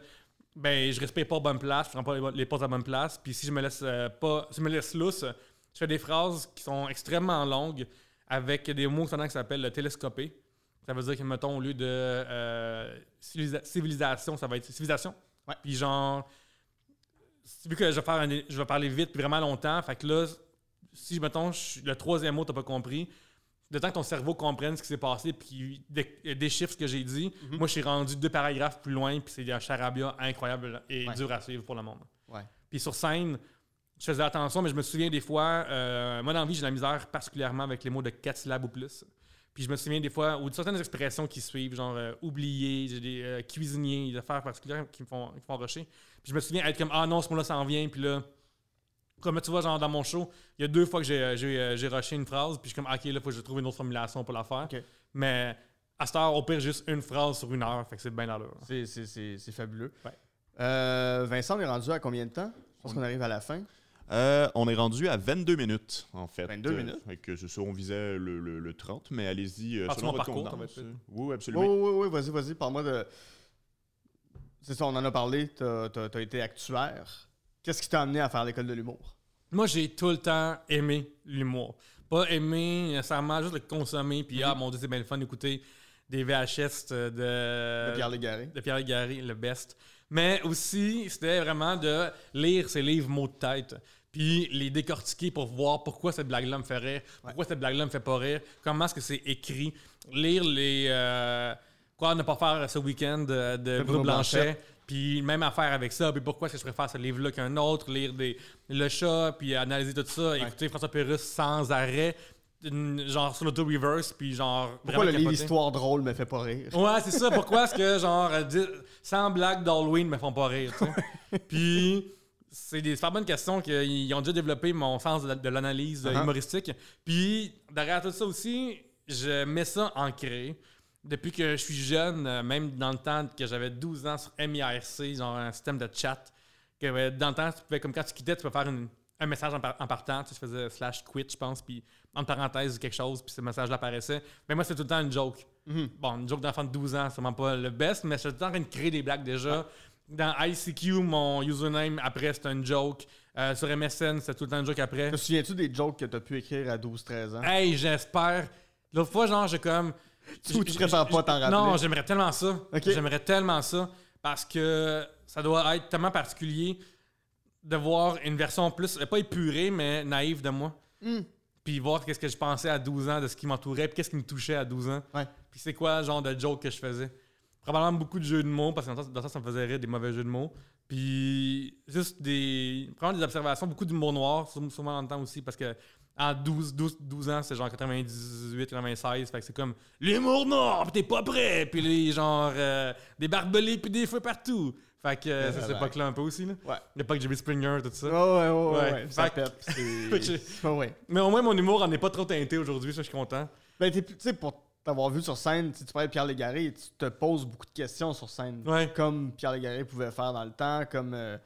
ben, je respire pas à bonne place, je prends pas les, les pauses à bonne place. Puis si je me laisse euh, pas, si je me laisse lousse, je fais des phrases qui sont extrêmement longues avec des mots qui s'appellent le télescopé. Ça veut dire que, mettons, au lieu de euh, civilisa- civilisation, ça va être civilisation. Ouais. Puis genre, vu que je vais, faire un- je vais parler vite puis vraiment longtemps, fait que là, si, mettons, je- le troisième mot, t'as pas compris, de temps que ton cerveau comprenne ce qui s'est passé puis déchiffre ce que j'ai dit, Mhm. moi, je suis rendu deux paragraphes plus loin puis c'est un charabia incroyable et Ouais. dur à suivre pour le monde. Ouais. Puis sur scène, je faisais attention, mais je me souviens des fois, euh, moi dans la vie, j'ai de la misère particulièrement avec les mots de 4 syllabes ou plus. Puis je me souviens des fois, ou de certaines expressions qui suivent, genre euh, oublier, j'ai des euh, cuisiniers, des affaires particulières qui me font, qui me font rusher. Puis je me souviens être comme, ah non, ce mot-là s'en vient, puis là, comme tu vois, genre dans mon show, il y a deux fois que j'ai, euh, j'ai, j'ai rushé une phrase, puis je suis comme, ok, là, faut que je trouve une autre formulation pour la faire. Mais à cette heure, au pire, juste une phrase sur une heure, fait que c'est bien l'allure. C'est- C'est c'est- c'est fabuleux. Ouais. Euh, Vincent, on est rendu à combien de temps? Je pense qu'on arrive à la fin. Euh, on est rendu à 22 minutes, en fait. 22 minutes? Fait que c'est ça, on visait le, le- le 30, mais allez-y, euh, Ah, selon votre parcours, Oui, Oui, absolument. oui, oui, vas-y, vas-y, parle-moi de. C'est ça, on en a parlé, t'as as, été actuaire. Qu'est-ce qui t'a amené à faire l'école de l'humour? Moi, j'ai tout le temps aimé l'humour. Pas aimé nécessairement juste le consommer, puis Mhm. ah mon dieu, c'est bien le fun d'écouter des VHS de, De Pierre Légaré. de Pierre Légaré, le best. Mais aussi, c'était vraiment de lire ses livres mots de tête, puis les décortiquer pour voir pourquoi cette blague-là me fait rire, pourquoi cette blague-là me fait pas rire, comment est-ce que c'est écrit, lire les... euh, quoi ne pas faire ce week-end de, de De Bruno Blanchet, Blanchet. puis même affaire avec ça, puis pourquoi est-ce que je préfère ce livre-là qu'un autre, lire des, le chat, puis analyser tout ça, écouter François Pérusse sans arrêt, une- genre sur l'auto-reverse, puis genre... Pourquoi le livre. Histoire drôle me fait pas rire? Ouais, c'est ça. Pourquoi est-ce que, genre, euh, dix- 100 blagues d'Halloween me font pas rire, tu sais? Puis, c'est des super bonnes questions qu'ils ont déjà développé mon sens de, de l'analyse euh, Uh-huh. humoristique. Puis, derrière tout ça aussi, je mets ça ancré. Depuis que je suis jeune, euh, même dans le temps que j'avais 12 ans sur MIRC, genre un système de chat, que dans le temps, tu pouvais, comme quand tu quittais, tu pouvais faire une- un message en, par- en partant. Tu sais, je faisais slash quit, je pense, puis en parenthèse quelque chose, puis ce message-là apparaissait. Mais moi, c'était tout le temps une joke. Mhm. Bon, une joke d'enfant de 12 ans, c'est vraiment pas le best, mais j'étais tout le temps en train de créer des blagues déjà. Dans ICQ, mon username, après, c'était une joke. Euh, sur MSN, c'était tout le temps une joke après. Te souviens-tu des jokes que t'as pu écrire à 12-13 ans? Hey, j'espère. L'autre fois, genre, j'ai comme. Ou tu préfères pas t'en rappeler? Non, j'aimerais tellement ça. J'aimerais tellement ça. Parce que ça doit être tellement particulier de voir une version plus, pas épurée, mais naïve de moi. Hmm. Puis voir qu'est-ce que je pensais à 12 ans de ce qui m'entourait, puis qu'est-ce qui me touchait à 12 ans. Ouais. Puis c'est quoi le genre de joke que je faisais. Probablement beaucoup de jeux de mots, parce que dans ça, dans ça, ça me faisait rire des mauvais jeux de mots. Puis juste des. Probablement des observations, beaucoup d'humour noir, sûrement dans le temps aussi, parce que en 12, 12, 12 ans, c'est genre 98, 96, fait que c'est comme l'humour noir, pis t'es pas prêt, puis les genre euh, des barbelés puis des feux partout. Fait que euh, c'est cette époque-là un peu aussi, là. Ouais. L'époque Jerry Springer, tout ça. Ouais, ouais, ouais, ouais, ça pète. C'est. Mais au moins, mon humour en est pas trop teinté aujourd'hui, ça, je suis content. Ben, t'es plus- tu sais, pour t'avoir vu sur scène, si tu parlais de Pierre Légaré, tu te poses beaucoup de questions sur scène. Ouais. Comme Pierre Légaré pouvait faire dans le temps, comme. euh,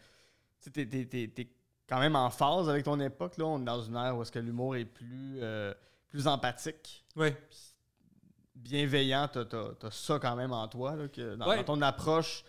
tu t'es- quand même en phase avec ton époque, là. On est dans une ère où est-ce que l'humour est plus, euh, plus empathique, Ouais. bienveillant. T'as t'as- t'as ça quand même en toi, là, que dans, Ouais. dans ton approche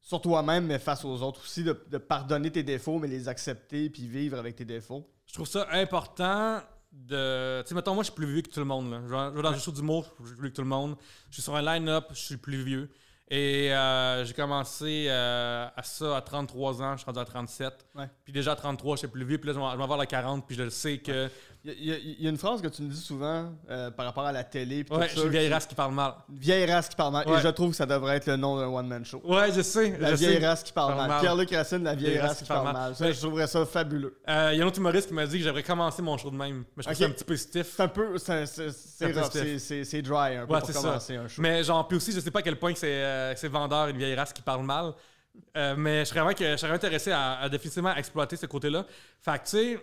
sur toi-même, mais face aux autres aussi, de, de pardonner tes défauts, mais les accepter puis vivre avec tes défauts. Je trouve ça important de. Tu sais, mettons, moi, je suis plus vieux que tout le monde. Là. Je vais- dans le show d'humour, je suis plus vieux que tout le monde. Je suis sur un line-up, je suis plus vieux. Et euh, j'ai commencé euh, à ça à 33 ans, je suis rendu à 37. Ouais. Puis déjà à 33, je suis plus vieux. Puis là, je vais je vais avoir la 40, puis je le sais que. Il y, a- il y a une phrase que tu me dis souvent euh, par rapport à la télé. tout Ouais, ça, je suis une vieille race qui parle mal. Une vieille race qui parle mal. Ouais. Et je trouve que ça devrait être le nom d'un one-man show. Ouais, je sais. La je vieille sais. race qui parle mal. mal. Pierre-Luc Racine, la vieille race qui parle mal. Ça, je trouverais ça fabuleux. Il y a un autre humoriste qui m'a dit que j'aimerais commencer mon show de même. Mais je trouve Ok. ça un petit peu stiff. C'est un peu. C'est c'est- c'est c'est- c'est c'est dry un peu pour c'est commencer un show. Mais genre, puis aussi, je sais pas à quel point c'est euh, que c'est vendeur, une vieille race qui parle mal. Euh, mais je serais vraiment, que, je serais intéressé à, à définitivement exploiter ce côté-là. Fait que, tu sais,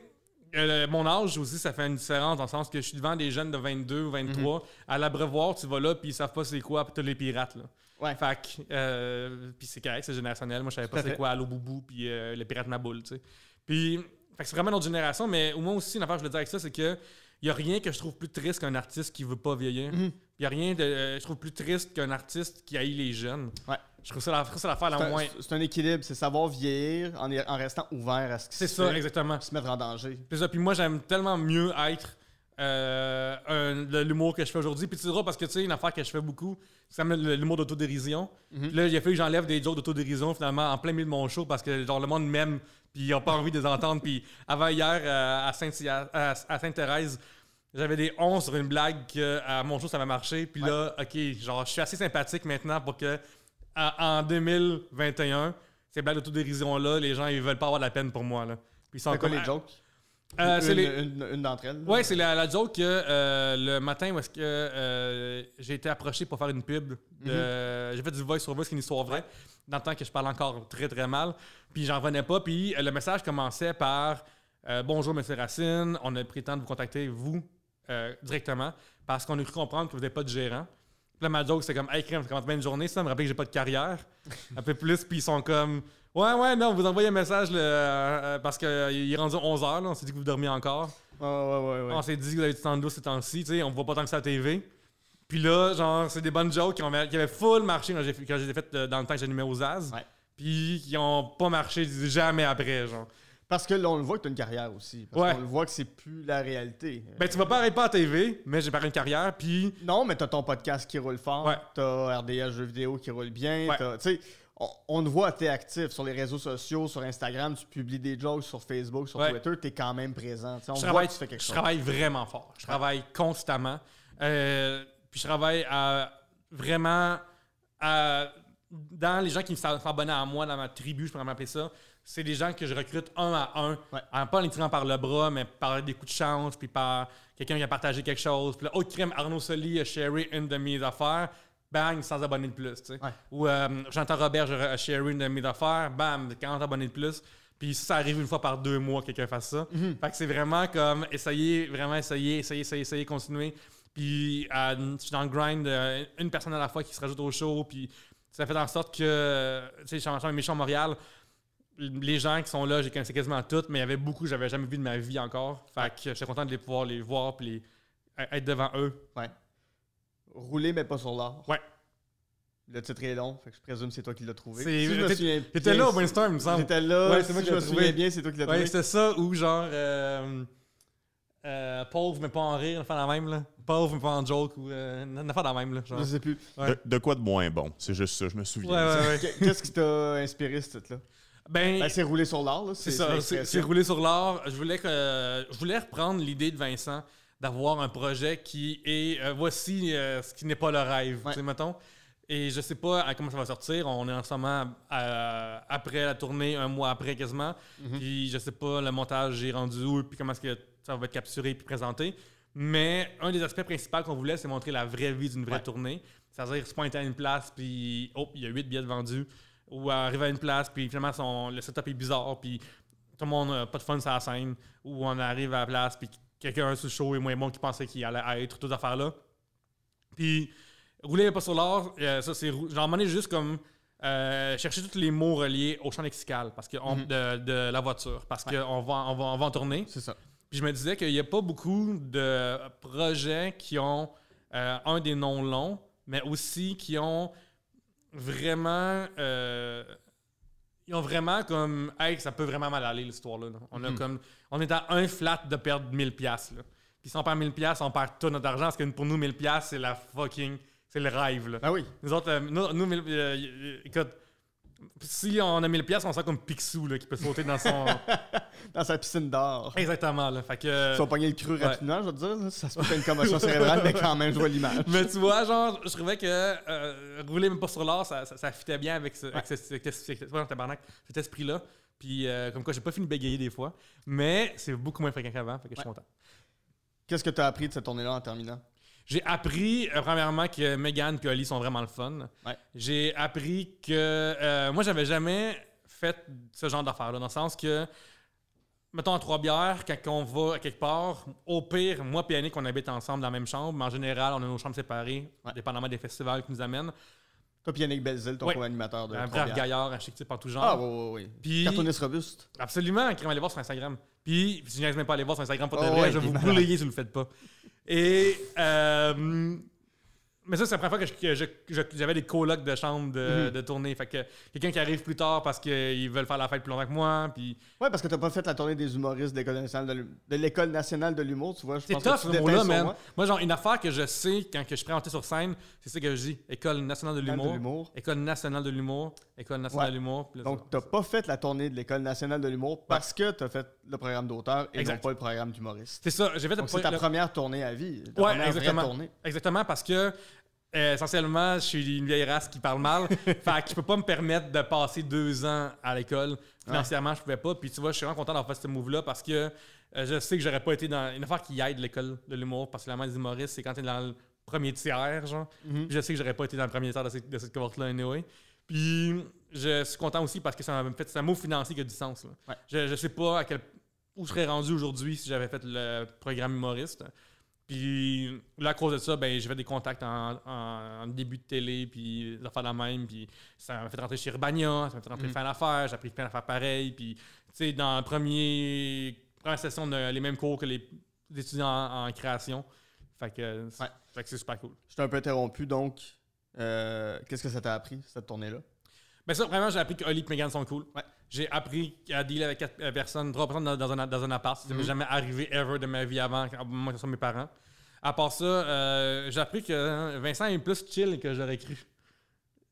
euh, mon âge aussi, ça fait une différence dans le sens que je suis devant des jeunes de 22 ou 23. Mhm. À l'abreuvoir, tu vas là, puis ils savent pas c'est quoi, puis t'as les pirates, là. Ouais. Fait que, euh, puis c'est correct, c'est générationnel. Moi, je savais pas c'est quoi Allo Boubou, puis euh, les pirates Maboule, tu sais. Puis, fait que c'est vraiment notre génération, mais au moins aussi, une affaire, je le dire avec ça, c'est que il y a rien que je trouve plus triste qu'un artiste qui veut pas vieillir. Mhm. A rien de, euh, je trouve plus triste qu'un artiste qui haït les jeunes. Ouais. Je trouve ça la- ça l'affaire C'est la moins. C'est un équilibre, c'est savoir vieillir en, en restant ouvert à ce qui C'est ça, fait, exactement. se mettre en danger. C'est ça. Puis moi, j'aime tellement mieux être euh, l'humour que je fais aujourd'hui. Puis tu diras, parce que tu sais, une affaire que je fais beaucoup, c'est l'humour d'autodérision. Puis là, il a fallu que j'enlève des jokes d'autodérision finalement en plein milieu de mon show parce que genre le monde m'aime, puis ils n'ont pas envie de les entendre. Puis avant hier, euh, à Sainte- à, à Sainte-Thérèse, j'avais des 11 sur une blague que à mon show ça m'a marché. Puis là, ok, genre je suis assez sympathique maintenant pour que à- en 2021, ces blagues d'autodérision-là, les gens ils veulent pas avoir de la peine pour moi. Là. Puis ils sont C'est quoi les jokes? Euh, une, c'est les- une- une d'entre elles. Ouais, c'est la, la joke que euh, le matin où est-ce que euh, j'ai été approché pour faire une pub. de- J'ai fait du voice sur voice, qui est une histoire vraie, dans le temps que je parle encore très très mal. Puis j'en revenais pas. Puis euh, le message commençait par Bonjour, Monsieur Racine, on a pris le temps de vous contacter, vous, euh, directement, parce qu'on a cru comprendre que vous n'avez pas de gérant. Puis là, ma joke, c'était comme Hey, crème, ça commence bien une journée, ça me rappelle que j'ai pas de carrière. Un peu plus, puis ils sont comme Ouais, ouais, non, vous envoyez un message là, euh, parce qu'il est rendu 11h, là, on s'est dit que vous dormiez encore. Ouais, ouais, ouais. ouais. On s'est dit que vous avez du temps de dos ces temps-ci, tu sais, on voit pas tant que ça à la TV. Puis là, genre, c'est des bonnes jokes qui, ont, qui avaient full marché quand j'ai fait euh, dans le temps que j'animais aux Az. Ouais. Puis qui ont pas marché jamais après, genre. Parce que là, on le voit que tu as une carrière aussi. Parce Ouais. qu'on le voit que c'est plus la réalité. Ben, tu vas pas arrêter pas à TV, mais j'ai pas une carrière, puis. Non, mais t'as ton podcast qui roule fort. Ouais. T'as RDS Jeux vidéo qui roule bien. Ouais. t'as- Tu sais, on, on te voit, t'es actif sur les réseaux sociaux, sur Instagram, tu publies des jokes sur Facebook, sur. Twitter, t'es quand même présent. On Je voit travaille, que tu fais quelque je chose. travaille vraiment fort. Je travaille constamment. Euh, puis je travaille à vraiment à- dans les gens qui sont abonnés à moi, dans ma tribu, je pourrais m'appeler ça. C'est des gens que je recrute un à un, Ouais. pas en les tirant par le bras, mais par des coups de chance, puis par quelqu'un qui a partagé quelque chose. Puis là, autre crime, Arnaud Soli a sharé une de mes affaires, bang, 100 abonnés de plus. tu sais. Ouais. Ou euh, Jean-Pierre Robert a sharé une de mes affaires, bam, 40 abonnés de plus. Puis ça, arrive une fois par deux mois que quelqu'un fasse ça. Fait que c'est vraiment comme essayer, vraiment essayer, essayer, essayer, essayer, continuer. Puis euh, je suis dans le grind, euh, une personne à la fois qui se rajoute au show. Puis ça fait en sorte que, tu sais, je suis en méchant Montréal. Les gens qui sont là, j'ai connaissais quasiment toutes, mais il y avait beaucoup que j'avais jamais vu de ma vie encore. Fait que j'étais content de les pouvoir les voir puis les- être devant eux. Ouais. Rouler, mais pas sur l'art. Ouais. Le titre est long, fait que je présume que c'est toi qui l'as trouvé. C'est- Si je me t'étais- souviens T'étais bien, là au brainstorm, il me semble. J'étais là, Ouais, si c'est moi qui je me l'ai souviens trouvé. bien, c'est toi qui l'as Ouais, trouvé. c'était ça ou genre euh, euh, pauvre mais pas en rire, une la même là. Pauvre mais pas en joke ou euh, une la même là. Genre. Je sais plus. Ouais. De, de quoi de moins bon? C'est juste ça, je me souviens. ouais, ouais. Qu- Qu'est-ce qui t'a inspiré ce titre-là? Ben, Ben, c'est rouler sur l'art, c'est ça, c'est roulé sur l'art. Je voulais que je voulais reprendre l'idée de Vincent d'avoir un projet qui est euh, voici euh, ce qui n'est pas le rêve, Ouais. tu sais mettons. Et je sais pas à comment ça va sortir. On est en ce moment euh, après la tournée, un mois après quasiment. Mhm. Puis je sais pas le montage j'ai rendu où, puis comment est-ce que ça va être capturé puis présenté. Mais un des aspects principaux qu'on voulait, c'est montrer la vraie vie d'une vraie Ouais. tournée. C'est-à-dire se pointer à une place, puis oh, il y a huit billets vendus. Ou arriver à une place, puis finalement son, le setup est bizarre, puis tout le monde n'a pas de fun sur la scène. Ou on arrive à la place, puis quelqu'un sur le show est moins bon qu'il pensait qu'il allait être, toutes ces affaires-là. Puis rouler pas sur l'or, euh, ça c'est moment donné, juste comme euh, chercher tous les mots reliés au champ lexical parce que on- Mhm. de, de la voiture parce qu'on va, on va, on va en tourner. C'est ça. Puis je me disais qu'il n'y a pas beaucoup de projets qui ont euh, un des noms longs, mais aussi qui ont vraiment. euh, ils ont vraiment comme. Hey, ça peut vraiment mal aller l'histoire-là. là. On, a Mhm. comme, on est à un flat de perdre 1000$. piastres, là. Puis si on perd 1000$, piastres, on perd tout notre argent parce que pour nous, 1000$, piastres, c'est la fucking. C'est le rêve. Là. Ah oui. Nous autres, euh, nous, nous, mille- euh, euh, écoute, si on a 1000$, piastres, on sent comme Picsou là, qui peut sauter dans son. Dans sa piscine d'or. Exactement. Là. Fait que. Ils sont pognés le cru ouais. rapidement, je veux dire. là. Ça se faire une commotion cérébrale, mais quand même, je vois l'image. Mais tu vois, genre, je trouvais que euh, rouler même pas sur l'or, ça, ça, ça fitait bien avec, ce, avec ce- cet, cet- cet esprit-là. Puis, euh, comme quoi, j'ai pas fini de bégayer des fois. Mais c'est beaucoup moins fréquent qu'avant, fait que je suis content. Qu'est-ce que tu as appris de cette tournée-là en terminant? J'ai appris, euh, premièrement, que Megan et Oli sont vraiment le fun. Ouais. J'ai appris que. euh, moi, j'avais jamais fait ce genre d'affaires-là, dans le sens que. Mettons, à Trois-Bières, quand on va à quelque part, au pire, moi et Annick, on habite ensemble dans la même chambre, mais en général, on a nos chambres séparées, dépendamment des festivals qui nous amènent. Toi, Yannick Belzil, ton co-animateur de Un brave gaillard, un chic type en tout genre. Ah, oui, oui, oui. Puis- Cartooniste robuste. Absolument, crème, allez voir sur Instagram. Puis, si je n'ose même pas aller voir sur Instagram pour de Oh, vrai, je vais vous brûler si vous le faites pas. Et, euh, mais ça, c'est la première fois que je- j'avais des colocs de chambre de, Mhm. de tournée. Fait que quelqu'un qui arrive plus tard parce qu'ils veulent faire la fête plus longtemps que moi. Puis, Ouais, parce que t'as pas fait la tournée des humoristes de l'École nationale de l'humour, tu vois. c'est tough ce mot-là, man. moi. Moi, genre, une affaire que je sais quand que je suis présenté sur scène, c'est ça que je dis. École nationale de De l'humour. École nationale de l'humour. École nationale Ouais. de l'humour. Donc, t'as pas fait la tournée de l'École nationale de l'humour parce que t'as fait le programme d'auteur et Exact. non pas le programme d'humoriste. C'est ça. J'ai fait c'est ta le- première tournée à vie. Ta Ouais, exactement. tournée. Exactement, parce que euh, essentiellement, je suis une vieille race qui parle mal. fait que je peux pas me permettre de passer deux ans à l'école. Financièrement, je pouvais pas. Puis tu vois, je suis vraiment content d'avoir fait ce move-là parce que euh, je sais que j'aurais pas été dans une affaire qui aide l'école de l'humour, particulièrement les humoristes, c'est quand t'es dans le premier tiers, genre. Mhm. Je sais que j'aurais pas été dans le premier tiers de cette, de cette cohorte-là, anyway. Puis je suis content aussi parce que ça m'a fait c'est un mot financier qui a du sens. là. Ouais. Je, je sais pas à quel, où je serais rendu aujourd'hui si j'avais fait le programme humoriste. Puis là, à cause de ça, ben, j'ai fait des contacts en, en- en début de télé, puis des affaires la même. Puis ça m'a fait rentrer chez Urbania, ça m'a fait rentrer faire l'affaire, j'ai appris plein d'affaires pareilles. Puis, tu sais, dans la première session, on a les mêmes cours que les, les étudiants en, en création. Fait que, c'est- Ouais. super cool. Je t'ai un peu interrompu, donc euh, qu'est-ce que ça t'a appris, cette tournée-là? Ben ça, vraiment, j'ai appris que Oli et Megan sont cool. Ouais. J'ai appris à dealer avec quatre personnes, trois personnes dans, dans un, dans un appart. Ça m'est Mhm. jamais arrivé ever de ma vie avant, que ce soit mes parents. À part ça, euh, j'ai appris que hein, Vincent est plus chill que j'aurais cru.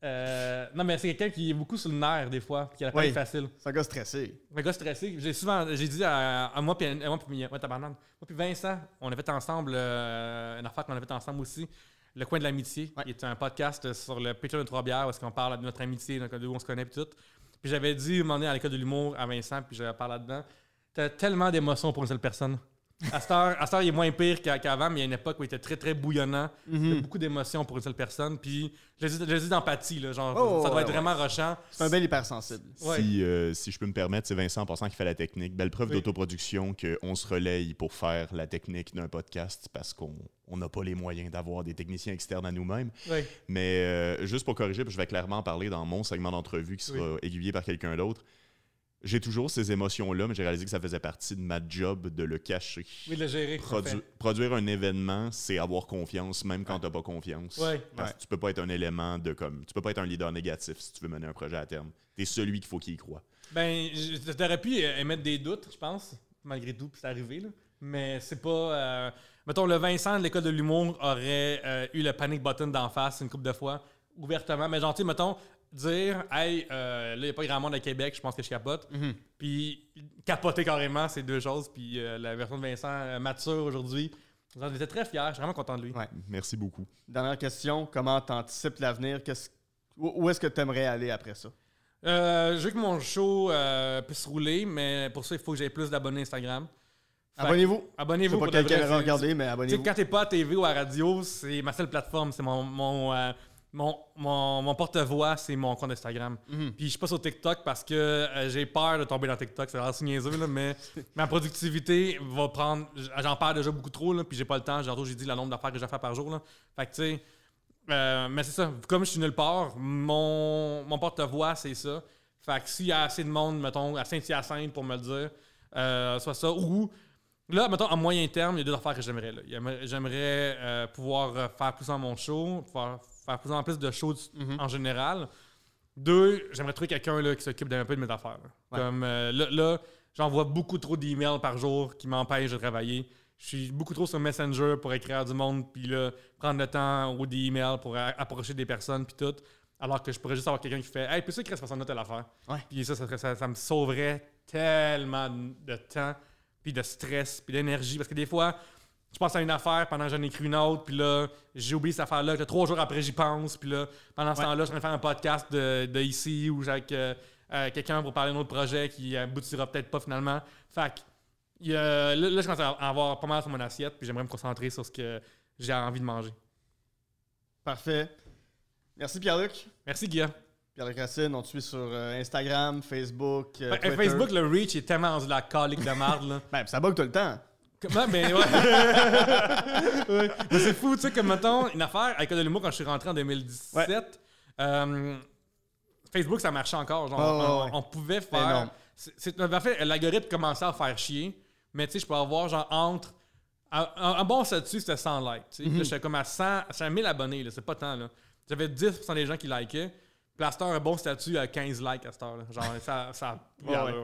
Euh, non, mais c'est quelqu'un qui est beaucoup sur le nerf des fois, qui a la Oui. peine facile. C'est un gars stressé. Un gars stressé. J'ai souvent, j'ai dit à, à moi puis à moi puis ouais, moi puis Vincent, on a fait ensemble euh, une affaire qu'on a fait ensemble aussi, le coin de l'amitié, Ouais. qui est un podcast sur le Patreon de Trois Bières où est-ce qu'on parle de notre amitié, donc d'où on se connaît puis tout. Puis j'avais dit un moment donné à l'école de l'humour à Vincent, puis j'avais parlé là-dedans. T'as tellement d'émotions pour une seule personne. À cette heure, à cette heure, il est moins pire qu'a- qu'avant, mais il y a une époque où il était très, très bouillonnant. Il y a Mhm. beaucoup d'émotions pour une seule personne. Puis, je le dis, d'empathie, là, genre, Oh, ça doit ouais, être ouais. vraiment rushant. C'est un bel hypersensible. Ouais. Si, euh, si je peux me permettre, c'est Vincent en passant qui fait la technique. Belle preuve Oui. d'autoproduction qu'on se relaye pour faire la technique d'un podcast parce qu'on on n'a pas les moyens d'avoir des techniciens externes à nous-mêmes. Mais euh, juste pour corriger, je vais clairement en parler dans mon segment d'entrevue qui sera aiguillé par quelqu'un d'autre. J'ai toujours ces émotions-là, mais j'ai réalisé que ça faisait partie de ma job de le cacher. Oui, de le gérer. Produ- produire un événement, c'est avoir confiance, même quand t'as pas confiance. Ouais. Parce que tu peux pas être un élément de comme. Tu peux pas être un leader négatif si tu veux mener un projet à terme. T'es celui qu'il faut qu'il y croit. Ben, t'aurais pu euh, émettre des doutes, je pense, malgré tout, puis c'est arrivé, là. Mais c'est pas. euh, Mettons, le Vincent de l'école de l'humour aurait euh, eu le panic button d'en face une couple de fois, ouvertement. Mais genre, tu sais, mettons, dire, hey, euh, là, il n'y a pas grand monde à Québec, je pense que je capote. Mhm. Puis capoter carrément, c'est deux choses. Puis euh, la version de Vincent euh, mature aujourd'hui, j'en étais très fier, je suis vraiment content de lui. Ouais. Merci beaucoup. Dernière question, comment t'anticipes l'avenir? Qu'est-ce- Où où est-ce que tu aimerais aller après ça? Euh, je veux que mon show euh, puisse rouler, mais pour ça, il faut que j'aie plus d'abonnés Instagram. Que- Abonnez-vous. Je sais Abonnez-vous pas regarder, mais Tu sais, abonnez-vous. quand t'es pas à TV ou à radio, c'est ma seule plateforme. C'est mon, mon, euh, mon, mon, mon porte-voix, c'est mon compte Instagram. Mhm. Puis je suis pas sur TikTok parce que euh, j'ai peur de tomber dans TikTok. C'est vraiment niaiseux, là, mais ma productivité va prendre. J'en perds déjà beaucoup trop, là, puis j'ai pas le temps. J'ai dit le nombre d'affaires que j'ai à faire par jour. Là. Fait que, tu sais. euh, mais c'est ça. Comme je suis nulle part, mon, mon porte-voix, c'est ça. Fait que s'il y a assez de monde, mettons, à Saint-Hyacinthe pour me le dire, euh, soit ça. Ou Là, mettons, à moyen terme, il y a deux affaires que j'aimerais. J'aimerais- euh, pouvoir faire plus dans mon show, pouvoir faire plus en plus de shows Mhm. en général. Deux, j'aimerais trouver quelqu'un qui s'occupe d'un peu de mes affaires. là. Ouais. Comme euh, là, là, j'envoie beaucoup trop d'emails par jour qui m'empêchent de travailler. Je suis beaucoup trop sur Messenger pour écrire à du monde, puis là, prendre le temps ou des emails pour approcher des personnes, puis tout. Alors que je pourrais juste avoir quelqu'un qui fait Hey, puis ça, qu'il reste personne telle affaire. Puis ça, ça, ça, ça me sauverait tellement de temps, puis de stress, puis d'énergie. Parce que des fois, je pense à une affaire pendant que j'en écris une autre, puis là, j'ai oublié cette affaire-là, que trois jours après, j'y pense, puis là, pendant ce Ouais. temps-là, je suis en train de faire un podcast de, de ici ou avec euh, euh, quelqu'un pour parler d'un autre projet qui aboutira peut-être pas finalement. Fait que, il y a- là, là, je commence à avoir pas mal sur mon assiette, puis j'aimerais me concentrer sur ce que j'ai envie de manger. Parfait. Merci Pierre-Luc. Merci, Guillaume. Pierre-Luc Racine, on te suit sur euh, Instagram, Facebook, euh, Twitter. Facebook, le reach est tellement rendu la calique de marde, là. Ben, ça bug tout le temps. Comment? Ben ouais. Ouais. Mais c'est fou, tu sais, comme mettons, une affaire avec de l'humour quand je suis rentré en 2017. euh, Facebook, ça marchait encore. Genre, on, pouvait Mais faire. c'est- c'est- en fait, l'algorithme commençait à faire chier. Mais tu sais, je peux avoir genre entre. Un, bon statut, c'était 100 likes. tu sais. Là, j'étais comme à 100, j'étais à 1000 abonnés, là, c'est pas tant. là. J'avais 10% des gens qui likaient. Heure, un bon statut à 15 likes à cette heure. là. Genre, ça, ça a Ouais.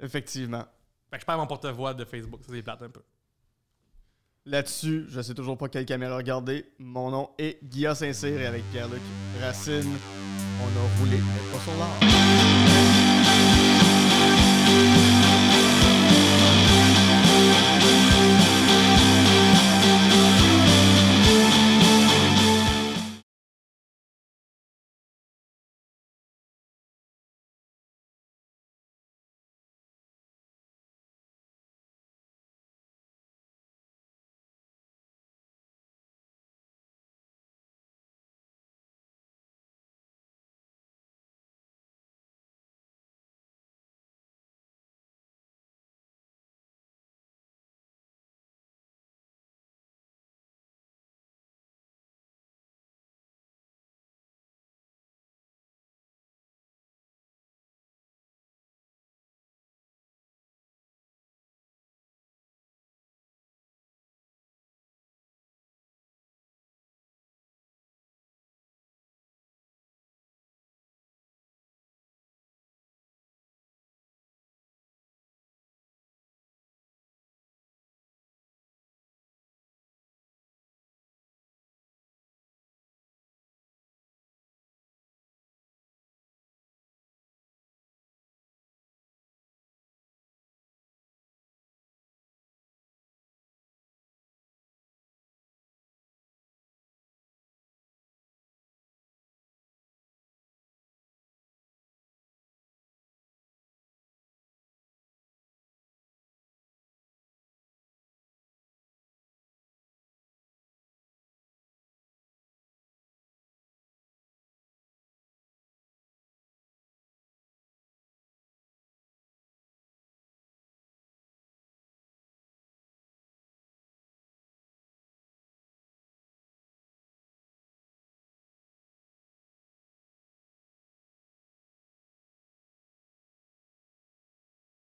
Effectivement. Fait que je perds mon porte-voix de Facebook. Ça, c'est plate un peu. Là-dessus, je sais toujours pas quelle caméra regarder. Mon nom est Guillaume Saint-Cyr et avec Pierre-Luc Racine, on a roulé, mais pas.